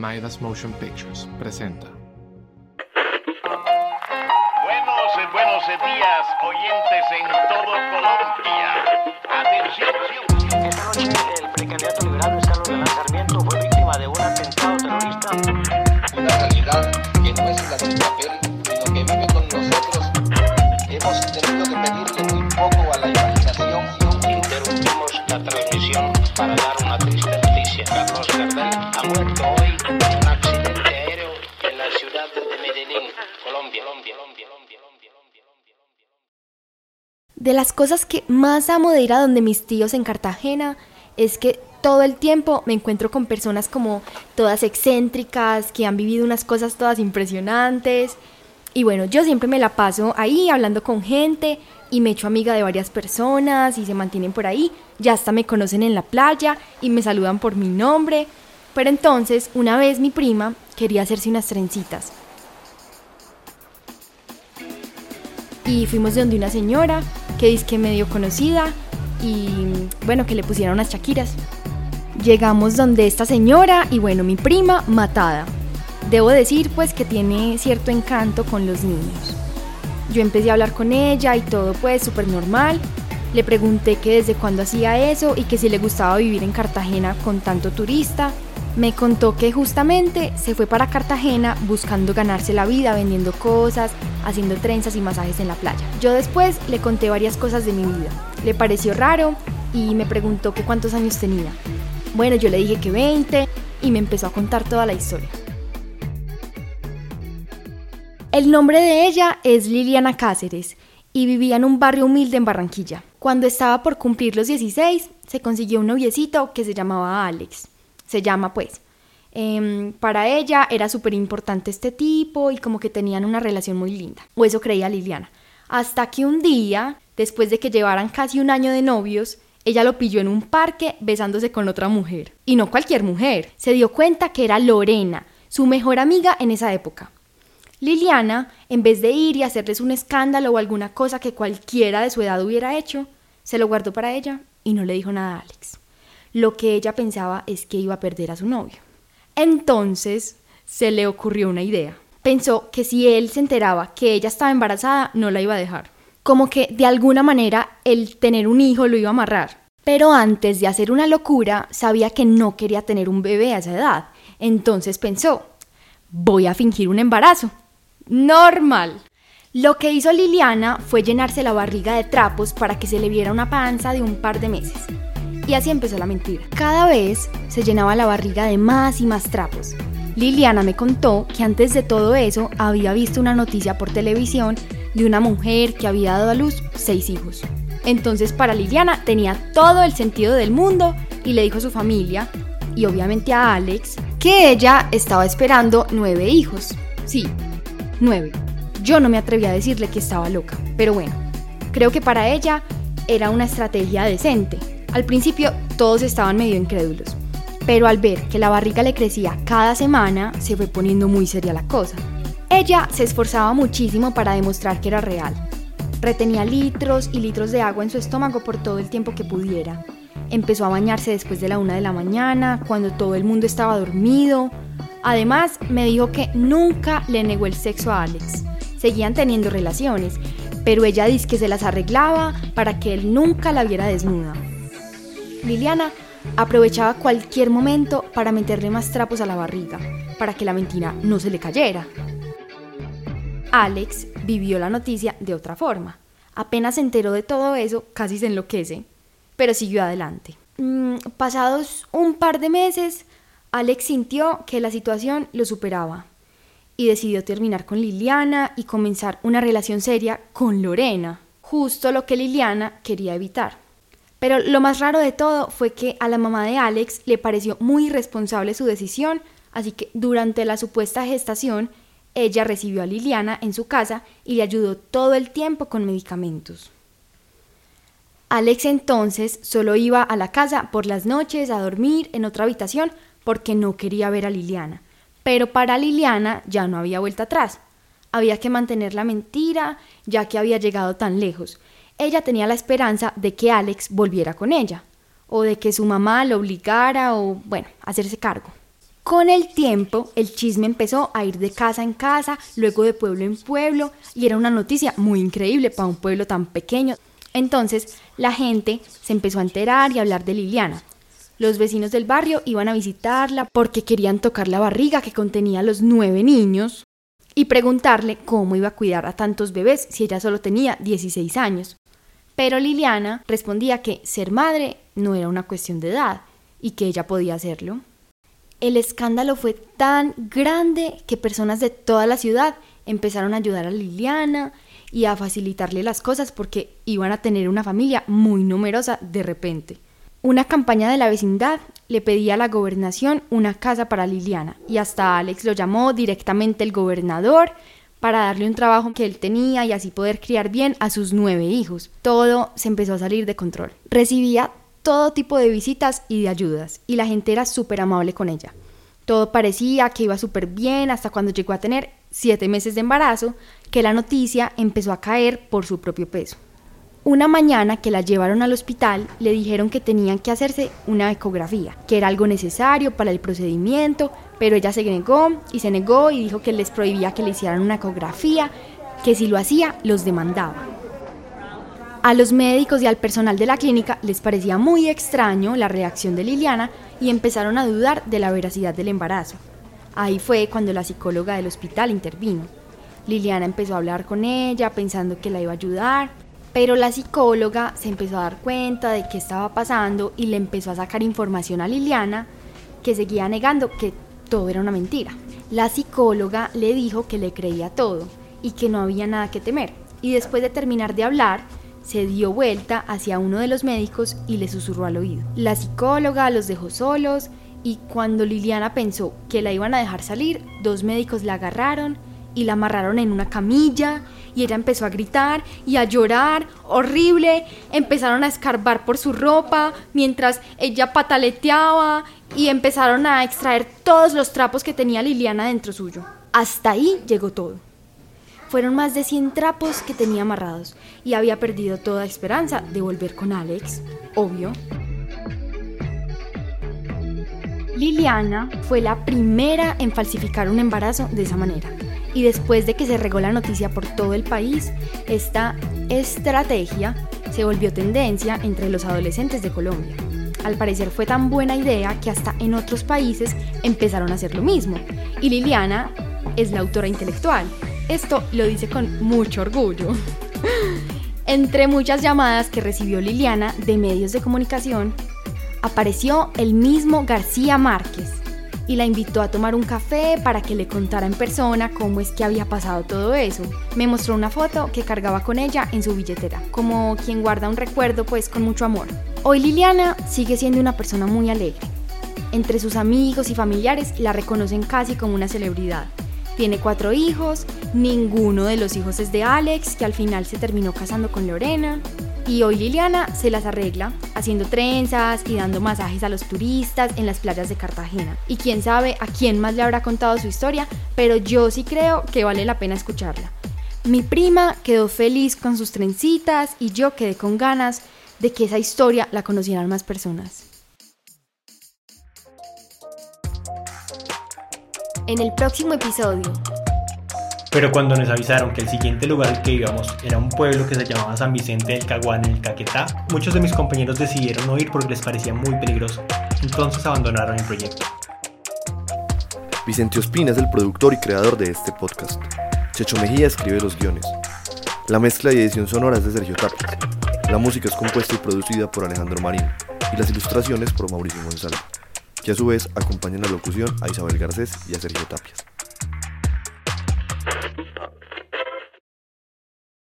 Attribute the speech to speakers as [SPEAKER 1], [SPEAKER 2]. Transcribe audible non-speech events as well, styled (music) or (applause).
[SPEAKER 1] Maidas Motion Pictures presenta.
[SPEAKER 2] Buenos, eh, buenos días, oyentes en todo Colombia. Atención.
[SPEAKER 3] Esta noche el precandidato liberal Luis Carlos Galán Sarmiento fue víctima de un atentado terrorista.
[SPEAKER 4] una realidad
[SPEAKER 3] De
[SPEAKER 5] las cosas que más amo de ir a donde mis tíos en Cartagena es que todo el tiempo me encuentro con personas como todas excéntricas, que han vivido unas cosas todas impresionantes. Y bueno, yo siempre me la paso ahí hablando con gente y me echo amiga de varias personas y se mantienen por ahí. Ya hasta me conocen en la playa y me saludan por mi nombre. Pero entonces, una vez mi prima quería hacerse unas trencitas. y fuimos de donde una señora que dice que medio conocida y bueno, que le pusieron unas chaquiras. Llegamos donde esta señora y bueno, mi prima matada. Debo decir pues que tiene cierto encanto con los niños. Yo empecé a hablar con ella y todo pues súper normal. Le pregunté que desde cuándo hacía eso y que si le gustaba vivir en Cartagena con tanto turista. Me contó que justamente se fue para Cartagena buscando ganarse la vida vendiendo cosas, haciendo trenzas y masajes en la playa. Yo después le conté varias cosas de mi vida. Le pareció raro y me preguntó que cuántos años tenía. Bueno, yo le dije que 20 y me empezó a contar toda la historia. El nombre de ella es Liliana Cáceres y vivía en un barrio humilde en Barranquilla. Cuando estaba por cumplir los 16, se consiguió un noviecito que se llamaba Alex. Se llama pues. Em, para ella era súper importante este tipo y como que tenían una relación muy linda. O eso creía Liliana. Hasta que un día, después de que llevaran casi un año de novios, ella lo pilló en un parque besándose con otra mujer. Y no cualquier mujer. Se dio cuenta que era Lorena, su mejor amiga en esa época. Liliana, en vez de ir y hacerles un escándalo o alguna cosa que cualquiera de su edad hubiera hecho, se lo guardó para ella y no le dijo nada a Alex. Lo que ella pensaba es que iba a perder a su novio. Entonces se le ocurrió una idea. Pensó que si él se enteraba que ella estaba embarazada, no la iba a dejar. Como que de alguna manera el tener un hijo lo iba a amarrar. Pero antes de hacer una locura, sabía que no quería tener un bebé a esa edad. Entonces pensó, voy a fingir un embarazo. Normal. Lo que hizo Liliana fue llenarse la barriga de trapos para que se le viera una panza de un par de meses. Y así empezó la mentira. Cada vez se llenaba la barriga de más y más trapos. Liliana me contó que antes de todo eso había visto una noticia por televisión de una mujer que había dado a luz seis hijos. Entonces para Liliana tenía todo el sentido del mundo y le dijo a su familia, y obviamente a Alex, que ella estaba esperando nueve hijos. Sí, nueve. Yo no me atreví a decirle que estaba loca, pero bueno, creo que para ella era una estrategia decente. Al principio todos estaban medio incrédulos, pero al ver que la barriga le crecía cada semana, se fue poniendo muy seria la cosa. Ella se esforzaba muchísimo para demostrar que era real. Retenía litros y litros de agua en su estómago por todo el tiempo que pudiera. Empezó a bañarse después de la una de la mañana, cuando todo el mundo estaba dormido. Además, me dijo que nunca le negó el sexo a Alex. Seguían teniendo relaciones, pero ella dice que se las arreglaba para que él nunca la viera desnuda. Liliana aprovechaba cualquier momento para meterle más trapos a la barriga, para que la mentira no se le cayera. Alex vivió la noticia de otra forma. Apenas se enteró de todo eso, casi se enloquece, pero siguió adelante. Mm, pasados un par de meses, Alex sintió que la situación lo superaba y decidió terminar con Liliana y comenzar una relación seria con Lorena, justo lo que Liliana quería evitar. Pero lo más raro de todo fue que a la mamá de Alex le pareció muy irresponsable su decisión, así que durante la supuesta gestación, ella recibió a Liliana en su casa y le ayudó todo el tiempo con medicamentos. Alex entonces solo iba a la casa por las noches a dormir en otra habitación porque no quería ver a Liliana. Pero para Liliana ya no había vuelta atrás. Había que mantener la mentira ya que había llegado tan lejos. Ella tenía la esperanza de que Alex volviera con ella, o de que su mamá lo obligara o, bueno, hacerse cargo. Con el tiempo, el chisme empezó a ir de casa en casa, luego de pueblo en pueblo, y era una noticia muy increíble para un pueblo tan pequeño. Entonces, la gente se empezó a enterar y a hablar de Liliana. Los vecinos del barrio iban a visitarla porque querían tocar la barriga que contenía los nueve niños y preguntarle cómo iba a cuidar a tantos bebés si ella solo tenía 16 años. Pero Liliana respondía que ser madre no era una cuestión de edad y que ella podía hacerlo. El escándalo fue tan grande que personas de toda la ciudad empezaron a ayudar a Liliana y a facilitarle las cosas porque iban a tener una familia muy numerosa de repente. Una campaña de la vecindad le pedía a la gobernación una casa para Liliana y hasta Alex lo llamó directamente el gobernador para darle un trabajo que él tenía y así poder criar bien a sus nueve hijos. Todo se empezó a salir de control. Recibía todo tipo de visitas y de ayudas y la gente era súper amable con ella. Todo parecía que iba súper bien hasta cuando llegó a tener siete meses de embarazo, que la noticia empezó a caer por su propio peso. Una mañana que la llevaron al hospital, le dijeron que tenían que hacerse una ecografía, que era algo necesario para el procedimiento, pero ella se negó y se negó y dijo que les prohibía que le hicieran una ecografía, que si lo hacía los demandaba. A los médicos y al personal de la clínica les parecía muy extraño la reacción de Liliana y empezaron a dudar de la veracidad del embarazo. Ahí fue cuando la psicóloga del hospital intervino. Liliana empezó a hablar con ella pensando que la iba a ayudar, pero la psicóloga se empezó a dar cuenta de qué estaba pasando y le empezó a sacar información a Liliana que seguía negando que todo era una mentira. La psicóloga le dijo que le creía todo y que no había nada que temer. Y después de terminar de hablar, se dio vuelta hacia uno de los médicos y le susurró al oído. La psicóloga los dejó solos y cuando Liliana pensó que la iban a dejar salir, dos médicos la agarraron y la amarraron en una camilla y ella empezó a gritar y a llorar horrible. Empezaron a escarbar por su ropa mientras ella pataleteaba y empezaron a extraer todos los trapos que tenía Liliana dentro suyo. Hasta ahí llegó todo. Fueron más de 100 trapos que tenía amarrados y había perdido toda esperanza de volver con Alex, obvio. Liliana fue la primera en falsificar un embarazo de esa manera y después de que se regó la noticia por todo el país, esta estrategia se volvió tendencia entre los adolescentes de Colombia. Al parecer fue tan buena idea que hasta en otros países empezaron a hacer lo mismo. Y Liliana es la autora intelectual. Esto lo dice con mucho orgullo. (laughs) Entre muchas llamadas que recibió Liliana de medios de comunicación, apareció el mismo García Márquez, y la invitó a tomar un café para que le contara en persona cómo es que había pasado todo eso. Me mostró una foto que cargaba con ella en su billetera, como quien guarda un recuerdo pues con mucho amor. Hoy Liliana sigue siendo una persona muy alegre. Entre sus amigos y familiares la reconocen casi como una celebridad. Tiene cuatro hijos, ninguno de los hijos es de Alex, que al final se terminó casando con Lorena. Y hoy Liliana se las arregla haciendo trenzas y dando masajes a los turistas en las playas de Cartagena. Y quién sabe a quién más le habrá contado su historia, pero yo sí creo que vale la pena escucharla. Mi prima quedó feliz con sus trencitas y yo quedé con ganas de que esa historia la conocieran más personas. En el próximo episodio,
[SPEAKER 6] pero cuando nos avisaron que el siguiente lugar que íbamos era un pueblo que se llamaba San Vicente del Caguán en el Caquetá, muchos de mis compañeros decidieron no ir porque les parecía muy peligroso. Entonces abandonaron el proyecto.
[SPEAKER 7] Vicente Ospina es el productor y creador de este podcast. Checho Mejía escribe los guiones. La mezcla y edición sonora es de Sergio Tapias. La música es compuesta y producida por Alejandro Marín y las ilustraciones por Mauricio González, que a su vez acompañan la locución a Isabel Garcés y a Sergio Tapias.